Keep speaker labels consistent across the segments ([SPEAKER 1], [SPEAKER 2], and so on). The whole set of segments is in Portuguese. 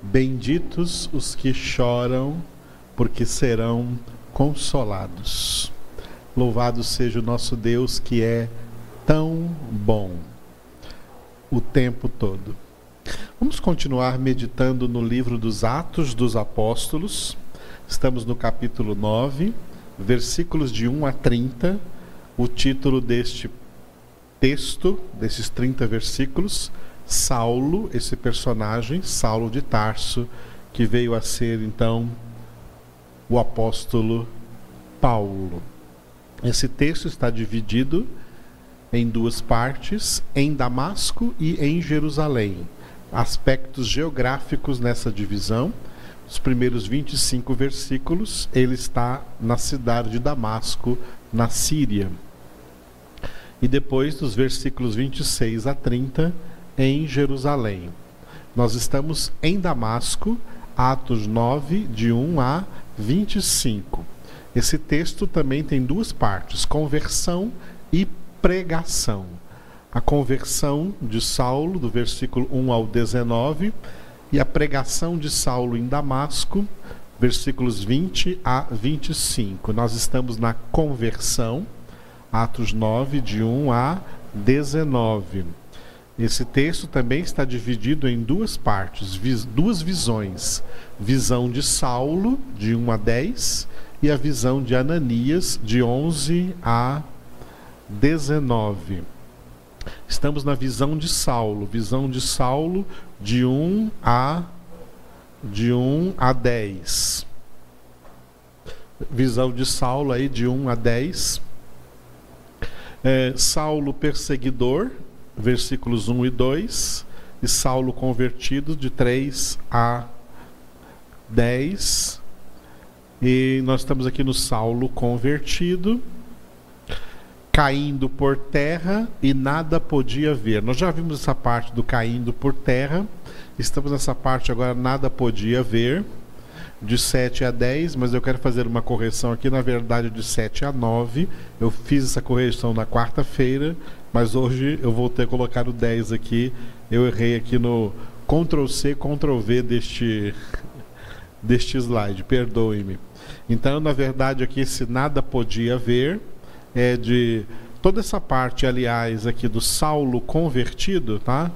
[SPEAKER 1] Benditos os que choram, porque serão consolados. Louvado seja o nosso Deus que é tão bom o tempo todo. Vamos continuar meditando no livro dos Atos dos Apóstolos. Estamos no capítulo 9, versículos de 1 a 30. O título deste texto, desses 30 versículos, Saulo, esse personagem, Saulo de Tarso, que veio a ser então o apóstolo Paulo. Esse texto está dividido em duas partes, em Damasco e em Jerusalém. Aspectos geográficos nessa divisão. Os primeiros 25 versículos, ele está na cidade de Damasco, na Síria. E depois, dos versículos 26 a 30, em Jerusalém. Nós estamos em Damasco, Atos 9, de 1 a 25. Esse texto também tem duas partes: conversão e pregação. A conversão de Saulo, do versículo 1 ao 19, e a pregação de Saulo em Damasco, versículos 20 a 25. Nós estamos na conversão, Atos 9, de 1 a 19. Esse texto também está dividido em duas partes, vis, duas visões: visão de Saulo, de 1 a 10, e a visão de Ananias, de 11 a 19. Estamos na visão de Saulo, visão de Saulo de 1 a de 1 a 10. Visão de Saulo aí de 1 a 10. É, Saulo perseguidor, versículos 1 e 2, e Saulo convertido de 3 a 10. E nós estamos aqui no Saulo convertido, caindo por terra e nada podia ver. Nós já vimos essa parte do caindo por terra, estamos nessa parte agora, nada podia ver, de 7 a 10, mas eu quero fazer uma correção aqui, na verdade, de 7 a 9. Eu fiz essa correção na quarta-feira, mas hoje eu voltei a colocar o 10 aqui. Eu errei aqui no Ctrl C, Ctrl V deste, deste slide, perdoe-me. Então, na verdade, aqui se nada podia ver, é de toda essa parte, aliás, aqui do Saulo convertido, tá?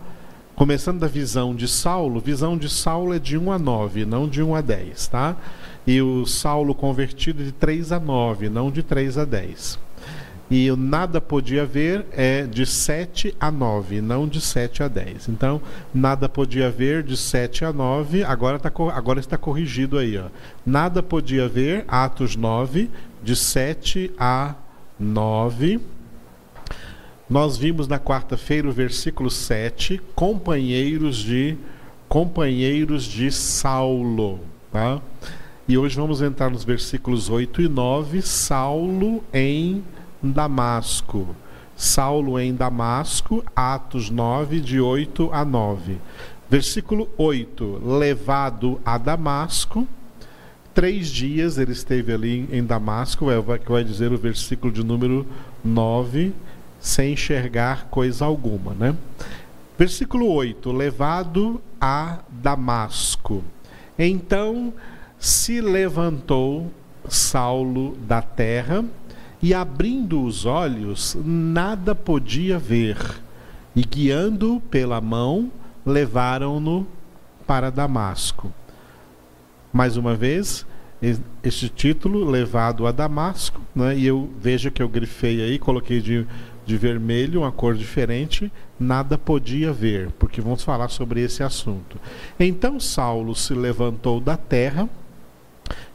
[SPEAKER 1] Começando da visão de Saulo, visão de Saulo é de 1 a 9, não de 1 a 10, tá? E o Saulo convertido de 3 a 9, não de 3 a 10. E o nada podia ver é de 7 a 9, não de 7 a 10. Então, nada podia ver de 7 a 9, agora, tá, agora está corrigido aí. Ó. Nada podia ver, Atos 9, de 7 a 9. Nós vimos na quarta-feira o versículo 7, companheiros de companheiros de Saulo, tá? E hoje vamos entrar nos versículos 8 e 9, Saulo em Damasco. Saulo em Damasco, Atos 9, de 8 a 9. Versículo 8: Levado a Damasco, três dias ele esteve ali em Damasco, é o que vai dizer o versículo de número 9, sem enxergar coisa alguma. Né? Versículo 8: Levado a Damasco. Então se levantou Saulo da terra e abrindo os olhos, nada podia ver. E guiando pela mão, levaram-no para Damasco. Mais uma vez, este título, levado a Damasco, né? e eu vejo que eu grifei aí, coloquei de, de vermelho, uma cor diferente, nada podia ver, porque vamos falar sobre esse assunto. Então Saulo se levantou da terra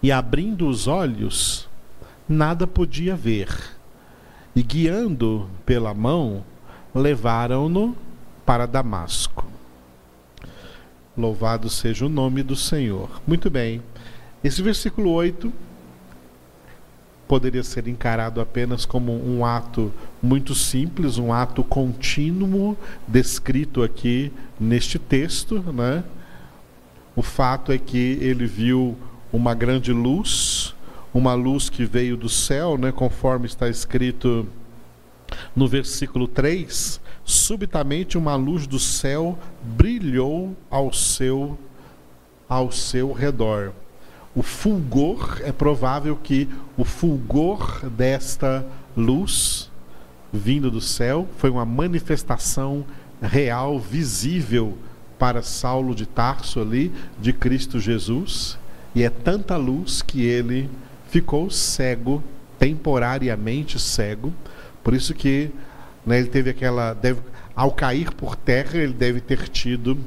[SPEAKER 1] e, abrindo os olhos, nada podia ver. E guiando pela mão, levaram-no para Damasco. Louvado seja o nome do Senhor. Muito bem. Esse versículo 8 poderia ser encarado apenas como um ato muito simples, um ato contínuo descrito aqui neste texto, né? O fato é que ele viu uma grande luz uma luz que veio do céu, né, conforme está escrito no versículo 3, subitamente uma luz do céu brilhou ao seu ao seu redor. O fulgor, é provável que o fulgor desta luz vindo do céu foi uma manifestação real, visível para Saulo de Tarso ali, de Cristo Jesus, e é tanta luz que ele ficou cego, temporariamente cego, por isso que né, ele teve aquela. Deve, ao cair por terra, ele deve ter tido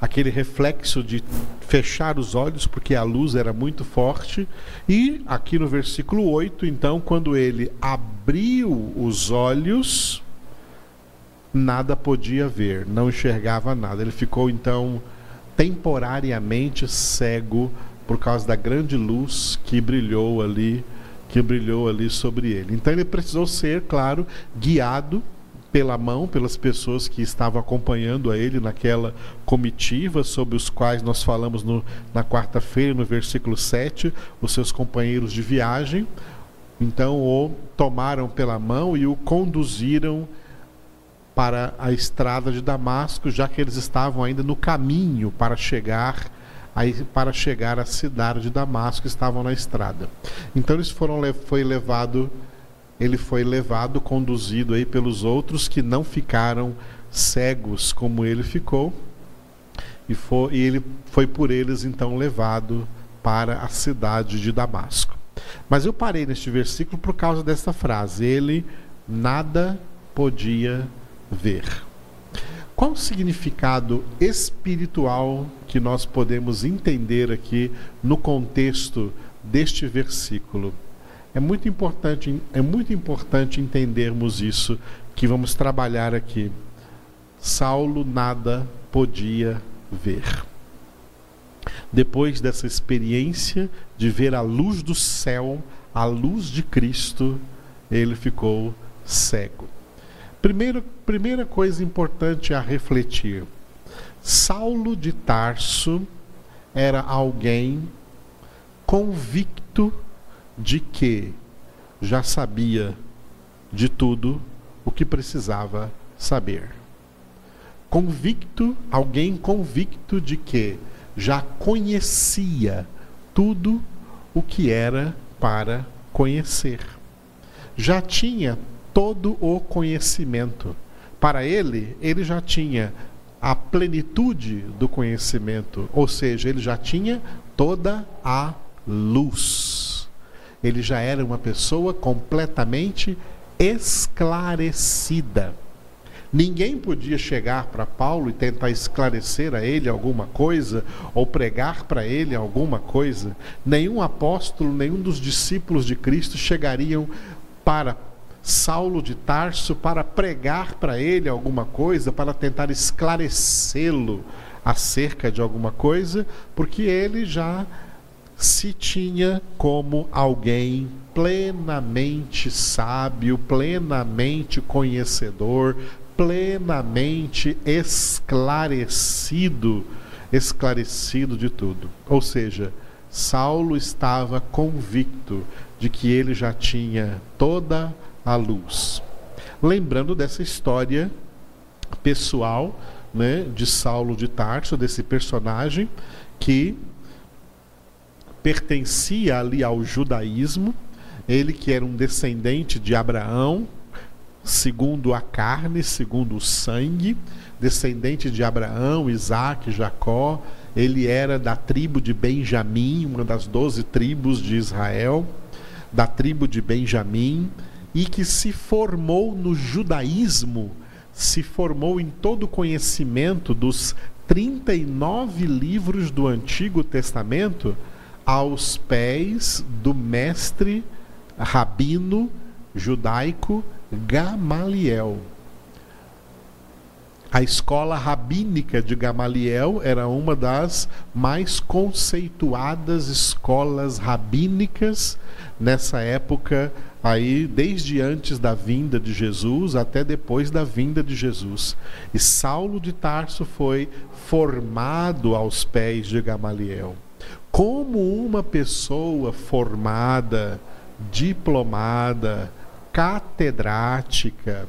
[SPEAKER 1] aquele reflexo de fechar os olhos, porque a luz era muito forte. E aqui no versículo 8, então, quando ele abriu os olhos, nada podia ver, não enxergava nada. Ele ficou então temporariamente cego por causa da grande luz que brilhou ali, que brilhou ali sobre ele. Então ele precisou ser, claro, guiado pela mão pelas pessoas que estavam acompanhando a ele naquela comitiva sobre os quais nós falamos no, na quarta-feira, no versículo 7, os seus companheiros de viagem. Então o tomaram pela mão e o conduziram para a estrada de Damasco, já que eles estavam ainda no caminho para chegar aí para chegar à cidade de Damasco, estavam na estrada. Então eles foram foi levado ele foi levado, conduzido aí pelos outros que não ficaram cegos como ele ficou. E, foi, e ele foi por eles então levado para a cidade de Damasco. Mas eu parei neste versículo por causa dessa frase. Ele nada podia ver. Qual o significado espiritual que nós podemos entender aqui no contexto deste versículo? É muito importante, é muito importante entendermos isso que vamos trabalhar aqui. Saulo nada podia ver. Depois dessa experiência de ver a luz do céu, a luz de Cristo, ele ficou cego. Primeiro, primeira coisa importante a refletir: Saulo de Tarso era alguém convicto de que já sabia de tudo o que precisava saber. Convicto, alguém convicto de que já conhecia tudo o que era para conhecer. Já tinha todo o conhecimento. Para ele, ele já tinha a plenitude do conhecimento, ou seja, ele já tinha toda a luz. Ele já era uma pessoa completamente esclarecida. Ninguém podia chegar para Paulo e tentar esclarecer a ele alguma coisa ou pregar para ele alguma coisa. Nenhum apóstolo, nenhum dos discípulos de Cristo chegariam para Saulo de Tarso para pregar para ele alguma coisa, para tentar esclarecê-lo acerca de alguma coisa, porque ele já se tinha como alguém plenamente sábio, plenamente conhecedor, plenamente esclarecido, esclarecido de tudo. Ou seja, Saulo estava convicto de que ele já tinha toda a à luz. Lembrando dessa história pessoal né, de Saulo de Tarso, desse personagem que pertencia ali ao judaísmo, ele que era um descendente de Abraão, segundo a carne, segundo o sangue, descendente de Abraão, Isaac, Jacó, ele era da tribo de Benjamim, uma das doze tribos de Israel, da tribo de Benjamim, e que se formou no judaísmo, se formou em todo o conhecimento dos 39 livros do Antigo Testamento aos pés do mestre rabino judaico Gamaliel. A escola rabínica de Gamaliel era uma das mais conceituadas escolas rabínicas nessa época aí desde antes da vinda de Jesus até depois da vinda de Jesus. E Saulo de Tarso foi formado aos pés de Gamaliel. Como uma pessoa formada, diplomada, catedrática,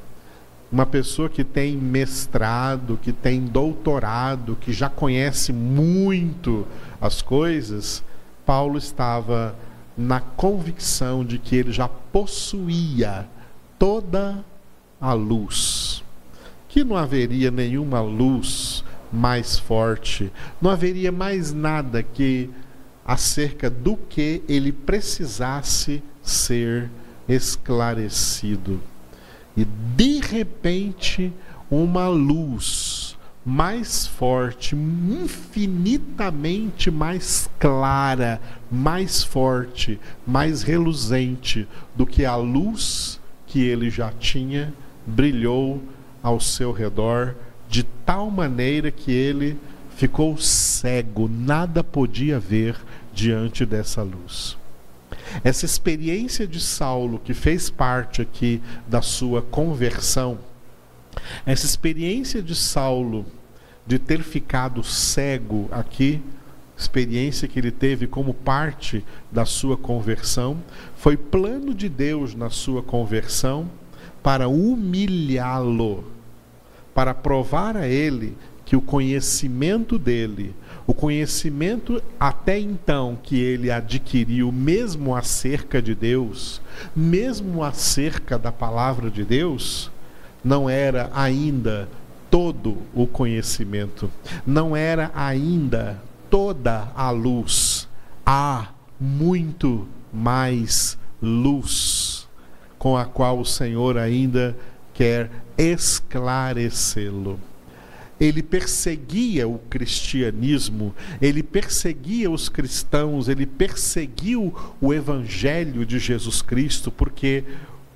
[SPEAKER 1] uma pessoa que tem mestrado, que tem doutorado, que já conhece muito as coisas, Paulo estava na convicção de que ele já possuía toda a luz, que não haveria nenhuma luz mais forte, não haveria mais nada que acerca do que ele precisasse ser esclarecido. E de repente, uma luz mais forte, infinitamente mais clara, mais forte, mais reluzente do que a luz que ele já tinha, brilhou ao seu redor de tal maneira que ele ficou cego, nada podia ver diante dessa luz. Essa experiência de Saulo, que fez parte aqui da sua conversão, essa experiência de Saulo de ter ficado cego aqui, experiência que ele teve como parte da sua conversão, foi plano de Deus na sua conversão para humilhá-lo, para provar a ele que o conhecimento dele, o conhecimento até então que ele adquiriu, mesmo acerca de Deus, mesmo acerca da palavra de Deus, não era ainda todo o conhecimento, não era ainda toda a luz. Há muito mais luz com a qual o Senhor ainda quer esclarecê-lo ele perseguia o cristianismo, ele perseguia os cristãos, ele perseguiu o evangelho de Jesus Cristo, porque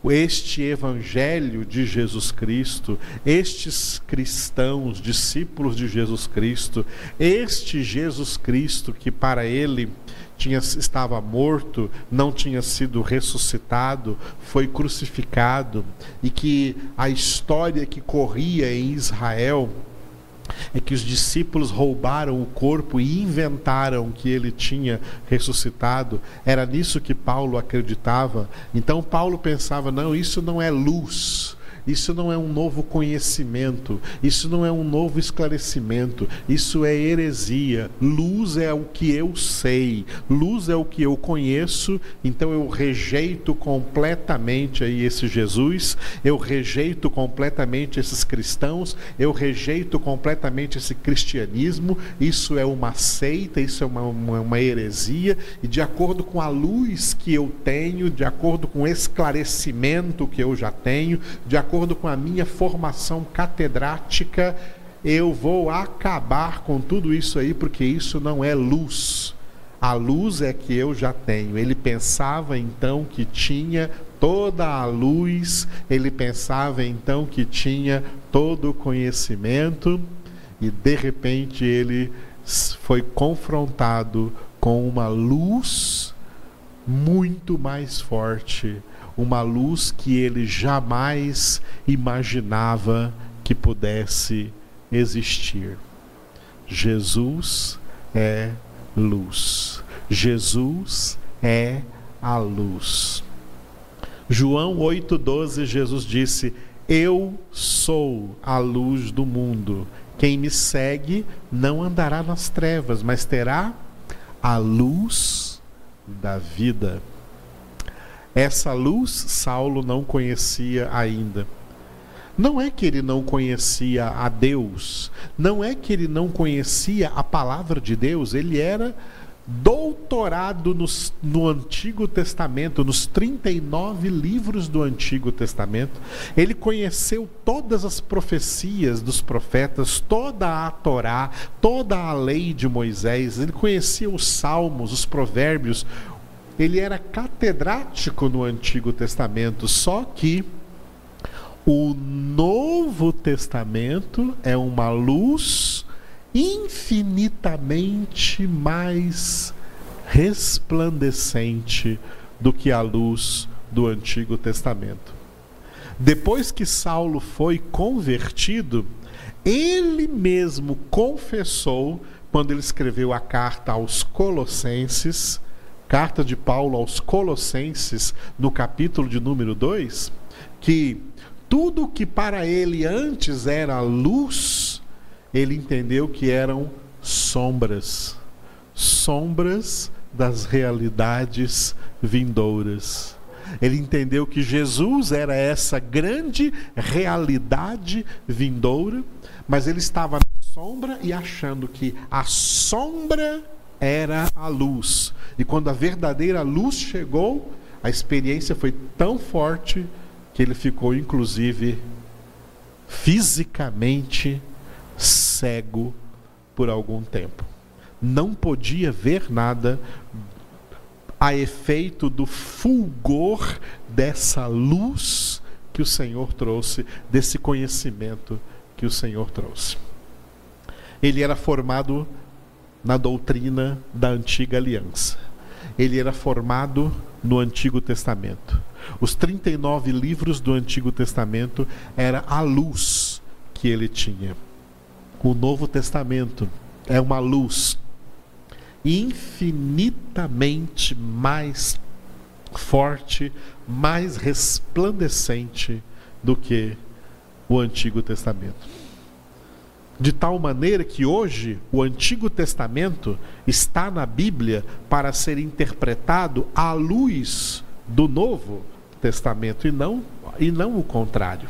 [SPEAKER 1] este evangelho de Jesus Cristo, estes cristãos, discípulos de Jesus Cristo, este Jesus Cristo que para ele tinha, estava morto, não tinha sido ressuscitado, foi crucificado, e que a história que corria em Israel é que os discípulos roubaram o corpo e inventaram que ele tinha ressuscitado. Era nisso que Paulo acreditava. Então Paulo pensava: não, isso não é luz. Isso não é um novo conhecimento, isso não é um novo esclarecimento, isso é heresia. Luz é o que eu sei, luz é o que eu conheço, então eu rejeito completamente aí esse Jesus, eu rejeito completamente esses cristãos, eu rejeito completamente esse cristianismo, isso é uma seita, isso é uma, uma, uma heresia, e de acordo com a luz que eu tenho, de acordo com o esclarecimento que eu já tenho, de acordo acordo com a minha formação catedrática, eu vou acabar com tudo isso aí, porque isso não é luz. A luz é que eu já tenho. Ele pensava então que tinha toda a luz, ele pensava então que tinha todo o conhecimento, e de repente ele foi confrontado com uma luz muito mais forte uma luz que ele jamais imaginava que pudesse existir. Jesus é luz. Jesus é a luz. João 8,12, Jesus disse: Eu sou a luz do mundo. Quem me segue não andará nas trevas, mas terá a luz da vida. Essa luz Saulo não conhecia ainda. Não é que ele não conhecia a Deus, não é que ele não conhecia a palavra de Deus, ele era doutorado no, no, Antigo Testamento, nos 39 livros do Antigo Testamento. Ele conheceu todas as profecias dos profetas, toda a Torá, toda a lei de Moisés. Ele conhecia os salmos, os provérbios, ele era catedrático no Antigo Testamento, só que o Novo Testamento é uma luz infinitamente mais resplandecente do que a luz do Antigo Testamento. Depois que Saulo foi convertido, ele mesmo confessou, quando ele escreveu a carta aos Colossenses, carta de Paulo aos Colossenses, no capítulo de número 2, que tudo que para ele antes era luz, ele entendeu que eram sombras sombras das realidades vindouras. Ele entendeu que Jesus era essa grande realidade vindoura, mas ele estava na sombra e achando que a sombra era a luz. E quando a verdadeira luz chegou, a experiência foi tão forte que ele ficou, inclusive, fisicamente cego por algum tempo. Não podia ver nada a efeito do fulgor dessa luz que o Senhor trouxe, desse conhecimento que o Senhor trouxe. Ele era formado na doutrina da antiga aliança. Ele era formado no Antigo Testamento. Os 39 livros do Antigo Testamento era a luz que ele tinha. O Novo Testamento é uma luz infinitamente mais forte, mais resplandecente do que o Antigo Testamento. De tal maneira que hoje o Antigo Testamento está na Bíblia para ser interpretado à luz do Novo Testamento e não, e não o contrário.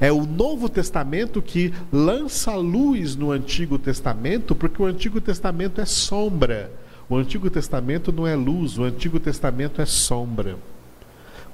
[SPEAKER 1] É o Novo Testamento que lança luz no Antigo Testamento, porque o Antigo Testamento é sombra. O Antigo Testamento não é luz, o Antigo Testamento é sombra.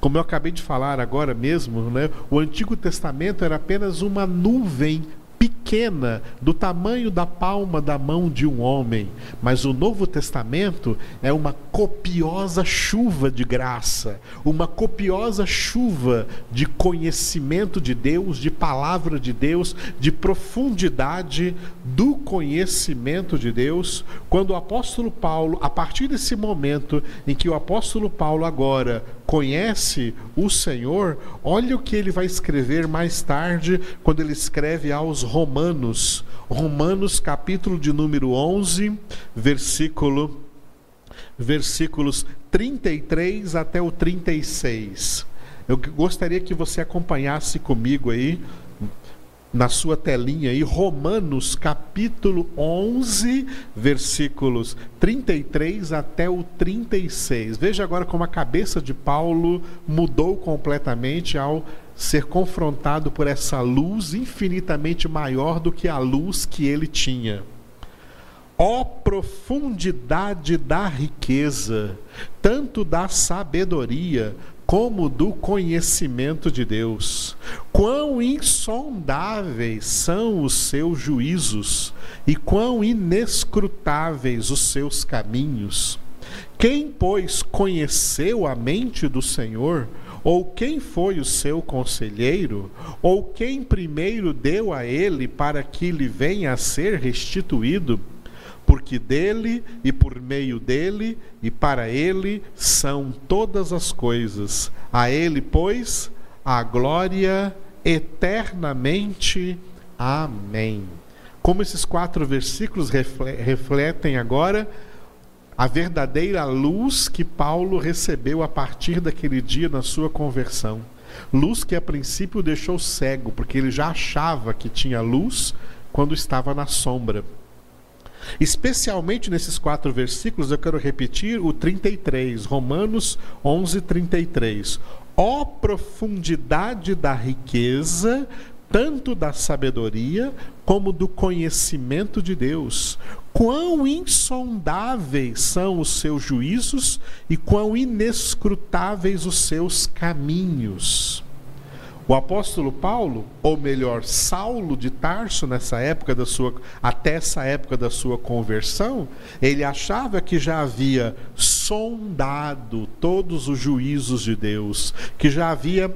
[SPEAKER 1] Como eu acabei de falar agora mesmo, né, o Antigo Testamento era apenas uma nuvem pequena, do tamanho da palma da mão de um homem, mas o Novo Testamento é uma copiosa chuva de graça, uma copiosa chuva de conhecimento de Deus, de palavra de Deus, de profundidade do conhecimento de Deus. Quando o apóstolo Paulo, a partir desse momento em que o apóstolo Paulo agora conhece o Senhor, olha o que ele vai escrever mais tarde, quando ele escreve aos Romanos, Romanos capítulo de número 11, versículo versículos 33 até o 36. Eu gostaria que você acompanhasse comigo aí na sua telinha aí, Romanos capítulo 11, versículos 33 até o 36. Veja agora como a cabeça de Paulo mudou completamente ao ser confrontado por essa luz infinitamente maior do que a luz que ele tinha. Ó profundidade da riqueza, tanto da sabedoria como do conhecimento de Deus. Quão insondáveis são os seus juízos e quão inescrutáveis os seus caminhos. Quem, pois, conheceu a mente do Senhor? Ou quem foi o seu conselheiro? Ou quem primeiro deu a ele para que lhe venha a ser restituído? Porque dele e por meio dele e para ele são todas as coisas. A ele, pois, a glória eternamente. Amém. Como esses quatro versículos refletem agora a verdadeira luz que Paulo recebeu a partir daquele dia na sua conversão. Luz que a princípio deixou cego, porque ele já achava que tinha luz quando estava na sombra. Especialmente nesses quatro versículos, eu quero repetir o 33, Romanos 11, 33. Ó profundidade da riqueza, tanto da sabedoria como do conhecimento de Deus. Quão insondáveis são os seus juízos e quão inescrutáveis os seus caminhos. O apóstolo Paulo, ou melhor, Saulo de Tarso, nessa época da sua, até essa época da sua conversão, ele achava que já havia sondado todos os juízos de Deus, que já havia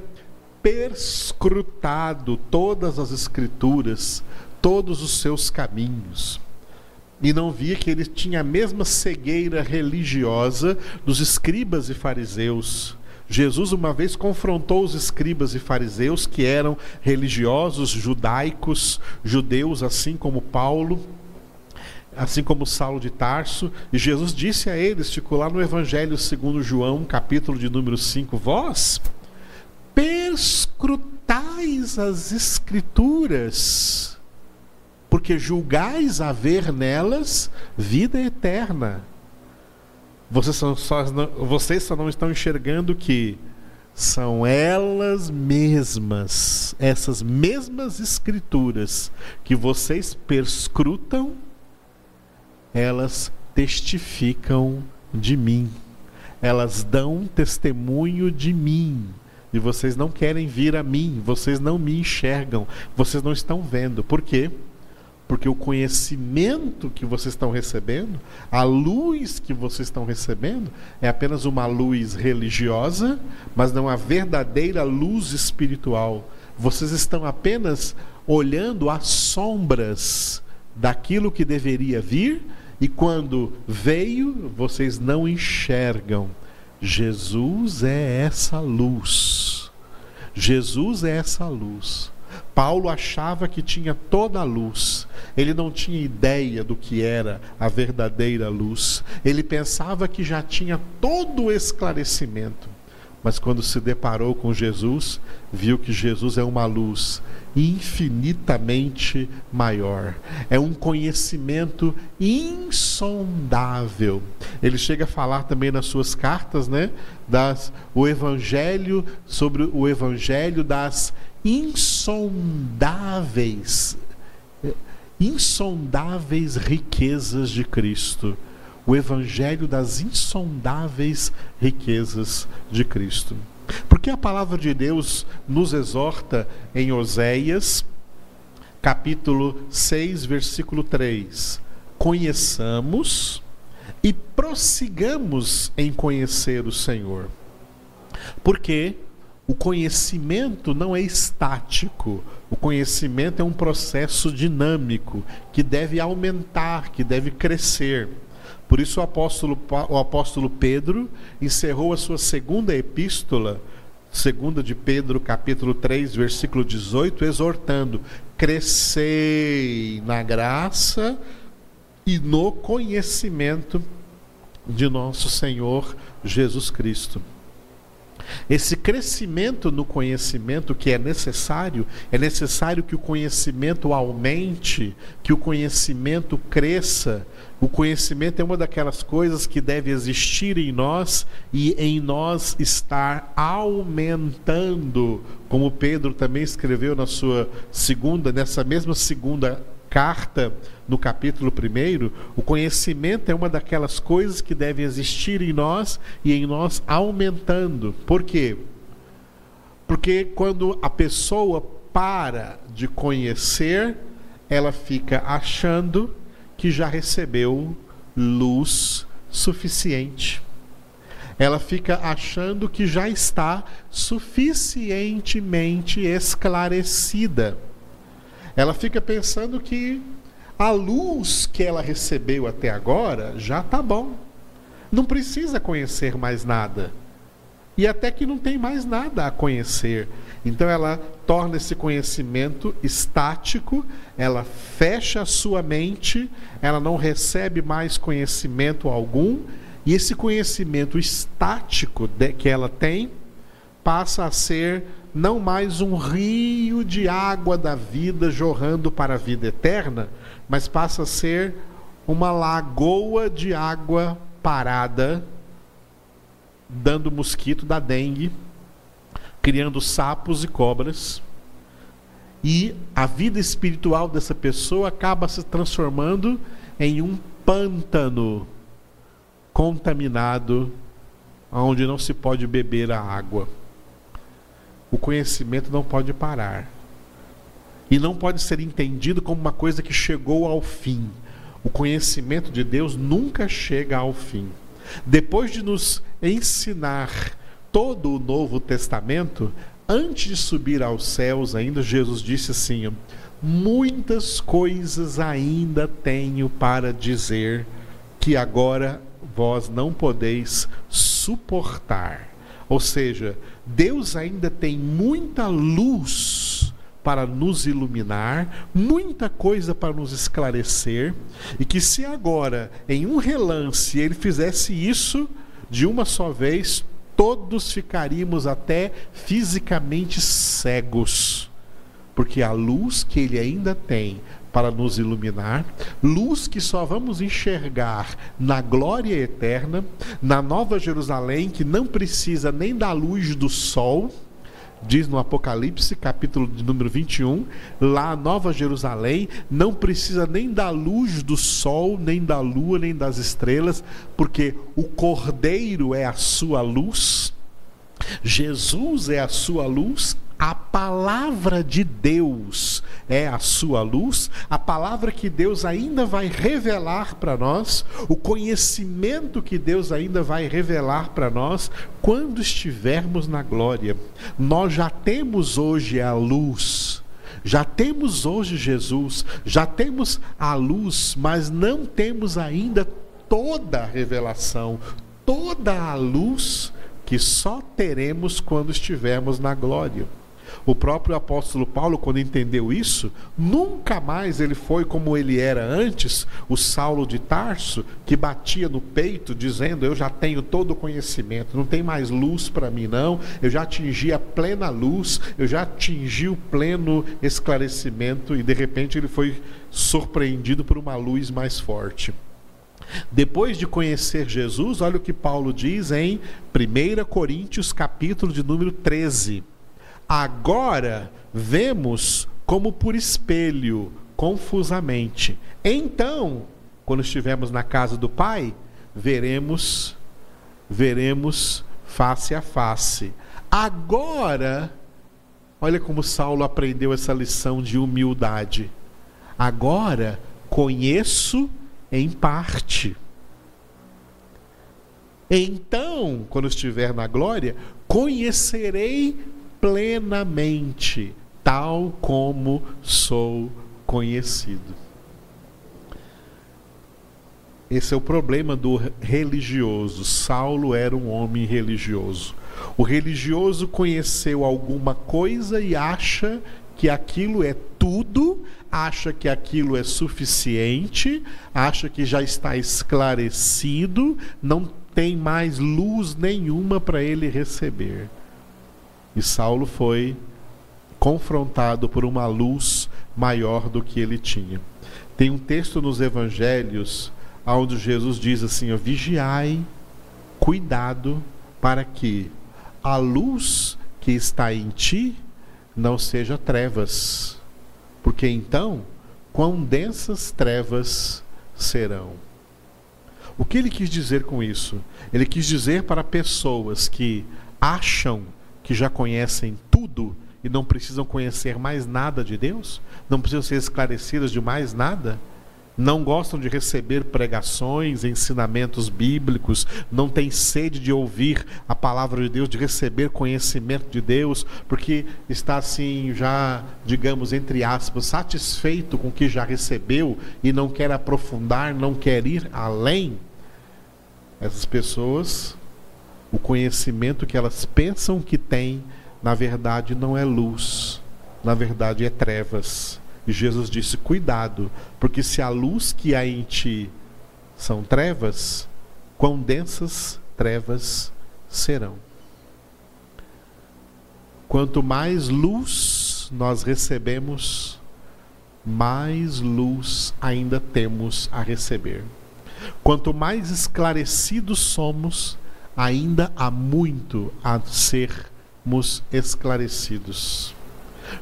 [SPEAKER 1] perscrutado todas as escrituras, todos os seus caminhos. E não via que ele tinha a mesma cegueira religiosa dos escribas e fariseus Jesus uma vez confrontou os escribas e fariseus que eram religiosos, judaicos, judeus, assim como Paulo, assim como Saulo de Tarso, e Jesus disse a eles, ficou lá no Evangelho segundo João, capítulo de número 5, vós perscrutai julgais as Escrituras, porque julgais haver nelas vida eterna. Vocês só, vocês só não estão enxergando que são elas mesmas, essas mesmas escrituras que vocês perscrutam, elas testificam de mim. Elas dão testemunho de mim. E vocês não querem vir a mim, vocês não me enxergam, vocês não estão vendo. Por quê? Porque o conhecimento que vocês estão recebendo, a luz que vocês estão recebendo, é apenas uma luz religiosa, mas não a verdadeira luz espiritual. Vocês estão apenas olhando as sombras daquilo que deveria vir, e quando veio, vocês não enxergam. Jesus é essa luz. Jesus é essa luz. Paulo achava que tinha toda a luz. Ele não tinha ideia do que era a verdadeira luz. Ele pensava que já tinha todo o esclarecimento. Mas quando se deparou com Jesus, viu que Jesus é uma luz infinitamente maior. É um conhecimento insondável. Ele chega a falar também nas suas cartas, né, das o evangelho sobre o evangelho das insondáveis insondáveis riquezas de Cristo. O evangelho das insondáveis riquezas de Cristo. Porque a palavra de Deus nos exorta em Oséias, capítulo 6, versículo 3: Conheçamos e prossigamos em conhecer o Senhor. Porque o conhecimento não é estático, o conhecimento é um processo dinâmico que deve aumentar, que deve crescer. Por isso o apóstolo, o apóstolo Pedro encerrou a sua segunda epístola, segunda de Pedro, capítulo 3, versículo 18, exortando: crescei na graça e no conhecimento de nosso Senhor Jesus Cristo. Esse crescimento no conhecimento que é necessário, é necessário que o conhecimento aumente, que o conhecimento cresça. O conhecimento é uma daquelas coisas que deve existir em nós e em nós estar aumentando, como Pedro também escreveu na sua segunda, nessa mesma segunda carta, no capítulo 1, o conhecimento é uma daquelas coisas que deve existir em nós e em nós aumentando. Por quê? Porque quando a pessoa para de conhecer, ela fica achando que já recebeu luz suficiente. Ela fica achando que já está suficientemente esclarecida ela fica pensando que a luz que ela recebeu até agora já está bom. Não precisa conhecer mais nada. E até que não tem mais nada a conhecer. Então ela torna esse conhecimento estático, ela fecha a sua mente, ela não recebe mais conhecimento algum, e esse conhecimento estático que ela tem passa a ser não mais um rio de água da vida jorrando para a vida eterna, mas passa a ser uma lagoa de água parada, dando mosquito da dengue, criando sapos e cobras. E a vida espiritual dessa pessoa acaba se transformando em um pântano contaminado, onde não se pode beber a água o conhecimento não pode parar. E não pode ser entendido como uma coisa que chegou ao fim. O conhecimento de Deus nunca chega ao fim. Depois de nos ensinar todo o Novo Testamento, antes de subir aos céus, ainda Jesus disse assim: Muitas coisas ainda tenho para dizer que agora vós não podeis suportar. Ou seja, Deus ainda tem muita luz para nos iluminar, muita coisa para nos esclarecer, e que se agora, em um relance, ele fizesse isso de uma só vez, todos ficaríamos até fisicamente cegos. porque a luz que ele ainda tem para nos iluminar, luz que só vamos enxergar na glória eterna, na Nova Jerusalém, que não precisa nem da luz do sol, diz no Apocalipse, capítulo de número 21, lá Nova Jerusalém não precisa nem da luz do sol, nem da lua, nem das estrelas, porque o Cordeiro é a sua luz, Jesus é a sua luz, a palavra de Deus é a sua luz, a palavra que Deus ainda vai revelar para nós, o conhecimento que Deus ainda vai revelar para nós quando estivermos na glória. Nós já temos hoje a luz. Já temos hoje Jesus, já temos a luz, mas não temos ainda toda a revelação, toda a luz que só teremos quando estivermos na glória. O próprio apóstolo Paulo, quando entendeu isso, nunca mais ele foi como ele era antes, o Saulo de Tarso, que batia no peito dizendo: Eu já tenho todo o conhecimento, não tem mais luz para mim, não. Eu já atingi a plena luz, eu já atingi o pleno esclarecimento, e de repente ele foi surpreendido por uma luz mais forte. Depois de conhecer Jesus, olha o que Paulo diz em 1 Coríntios, capítulo de número 13. Agora vemos como por espelho, confusamente. Então, quando estivermos na casa do Pai, veremos veremos face a face. Agora, olha como Saulo aprendeu essa lição de humildade. Agora conheço em parte. Então, quando estiver na glória, conhecerei plenamente, tal como sou conhecido. Esse é o problema do religioso. Saulo era um homem religioso. O religioso conheceu alguma coisa e acha que aquilo é tudo, acha que aquilo é suficiente, acha que já está esclarecido, não tem mais luz nenhuma para ele receber. E Saulo foi confrontado por uma luz maior do que ele tinha. Tem um texto nos evangelhos onde Jesus diz assim: ó, vigiai, cuidado para que a luz que está em ti não seja trevas, porque então quão densas trevas serão. O que ele quis dizer com isso? Ele quis dizer para pessoas que acham que já conhecem tudo e não precisam conhecer mais nada de Deus? Não precisam ser esclarecidas de mais nada? Não gostam de receber pregações, ensinamentos bíblicos, não têm sede de ouvir a palavra de Deus, de receber conhecimento de Deus, porque está assim, já, digamos, entre aspas, satisfeito com o que já recebeu e não quer aprofundar, não quer ir além. Essas pessoas o conhecimento que elas pensam que têm, na verdade não é luz, na verdade é trevas. E Jesus disse: Cuidado, porque se a luz que há em ti são trevas, quão densas trevas serão. Quanto mais luz nós recebemos, mais luz ainda temos a receber. Quanto mais esclarecidos somos, ainda há muito a sermos esclarecidos.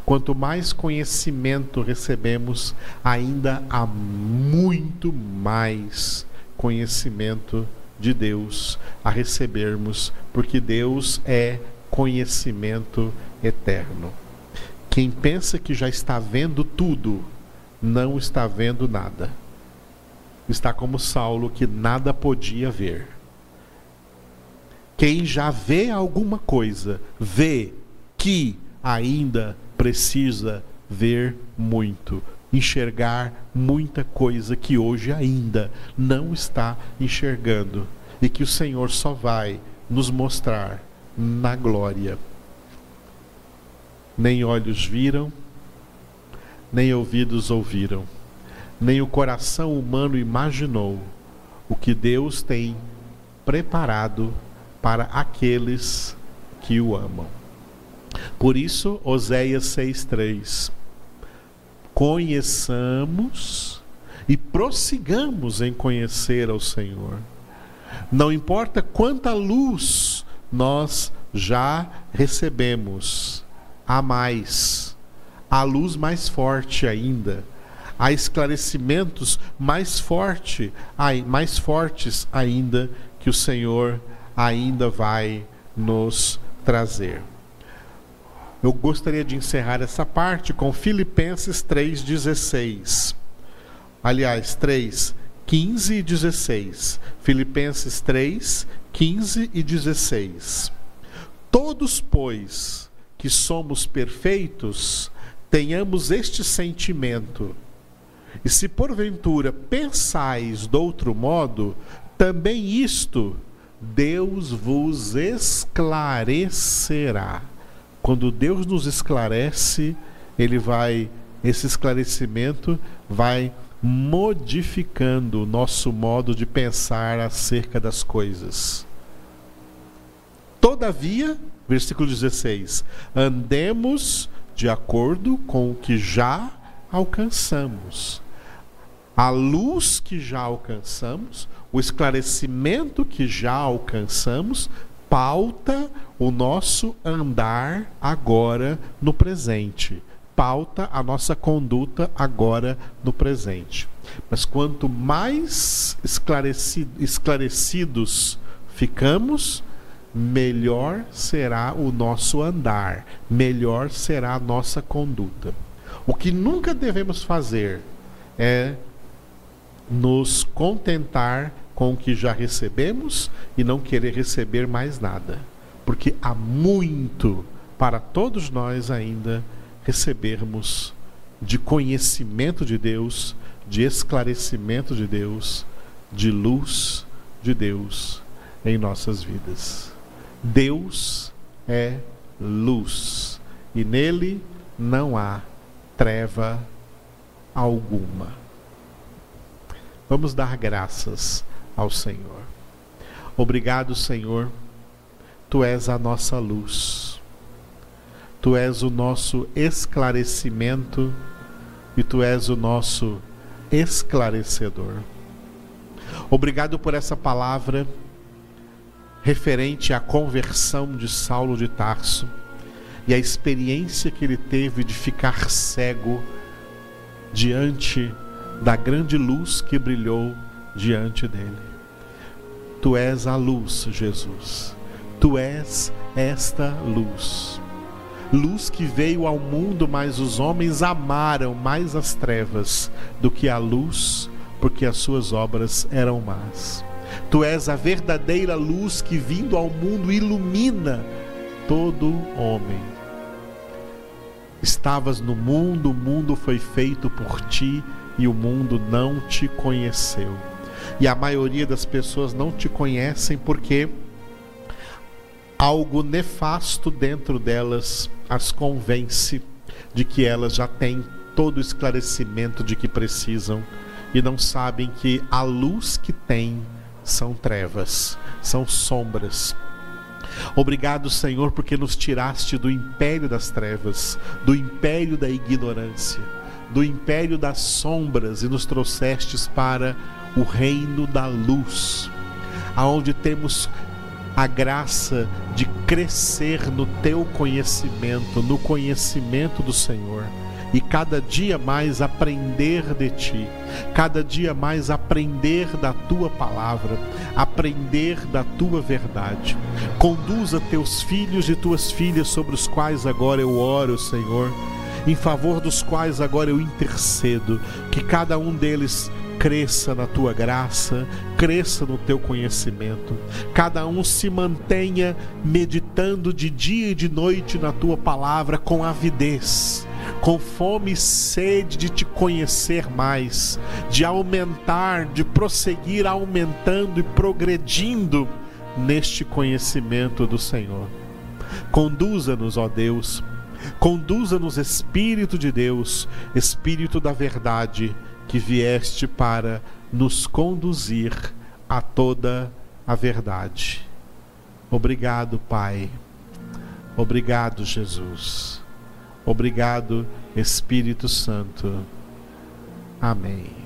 [SPEAKER 1] Quanto mais conhecimento recebemos, ainda há muito mais conhecimento de Deus a recebermos, porque Deus é conhecimento eterno. Quem pensa que já está vendo tudo, não está vendo nada. Está como Saulo, que nada podia ver quem já vê alguma coisa, vê que ainda precisa ver muito, enxergar muita coisa que hoje ainda não está enxergando e que o Senhor só vai nos mostrar na glória. Nem olhos viram, nem ouvidos ouviram, nem o coração humano imaginou o que Deus tem preparado para aqueles que o amam. Por isso, Oséias 6,3: conheçamos e prossigamos em conhecer ao Senhor. Não importa quanta luz nós já recebemos, há mais, há luz mais forte ainda, há esclarecimentos mais forte, mais fortes ainda que o Senhor ainda vai nos trazer. Eu gostaria de encerrar essa parte com Filipenses 3,16. Aliás, 3, 15 e 16. Filipenses 3, 15 e 16. Todos, pois, que somos perfeitos, tenhamos este sentimento. E se porventura pensais de outro modo, também isto Deus vos esclarecerá. Quando Deus nos esclarece, ele vai esse esclarecimento vai modificando o nosso modo de pensar acerca das coisas. Todavia, versículo 16: andemos de acordo com o que já alcançamos. A luz que já alcançamos, o esclarecimento que já alcançamos, pauta o nosso andar agora no presente pauta a nossa conduta agora no presente. Mas quanto mais esclarecido, esclarecidos ficamos, melhor será o nosso andar, melhor será a nossa conduta. O que nunca devemos fazer é nos contentar com o que já recebemos e não querer receber mais nada, porque há muito para todos nós ainda recebermos de conhecimento de Deus, de esclarecimento de Deus, de luz de Deus em nossas vidas. Deus é luz e nele não há treva alguma. Vamos dar graças ao Senhor. Obrigado, Senhor. Tu és a nossa luz. Tu és o nosso esclarecimento e tu és o nosso esclarecedor. Obrigado por essa palavra referente à conversão de Saulo de Tarso e a experiência que ele teve de ficar cego diante da grande luz que brilhou diante dele. Tu és a luz, Jesus. Tu és esta luz luz que veio ao mundo, mas os homens amaram mais as trevas do que a luz, porque as suas obras eram más. Tu és a verdadeira luz que, vindo ao mundo, ilumina todo homem. Estavas no mundo, o mundo foi feito por ti e o mundo não te conheceu. E a maioria das pessoas não te conhecem porque algo nefasto dentro delas as convence de que elas já têm todo o esclarecimento de que precisam e não sabem que a luz que têm são trevas, são sombras. Obrigado, Senhor, porque nos tiraste do império das trevas, do império da ignorância, do império das sombras e nos trouxestes para o reino da luz, aonde temos a graça de crescer no teu conhecimento, no conhecimento do Senhor e cada dia mais aprender de ti, cada dia mais aprender da tua palavra, aprender da tua verdade. Conduza teus filhos e tuas filhas sobre os quais agora eu oro, Senhor, em favor dos quais agora eu intercedo, que cada um deles cresça na tua graça, cresça no teu conhecimento. Cada um se mantenha meditando de dia e de noite na tua palavra com avidez, com fome e sede de te conhecer mais, de aumentar, de prosseguir aumentando e progredindo neste conhecimento do Senhor. Conduza-nos, ó Deus, conduza-nos, Espírito de Deus, Espírito da verdade que vieste para nos conduzir a toda a verdade. Obrigado, Pai. Obrigado, Jesus. Obrigado, Espírito Santo. Amém.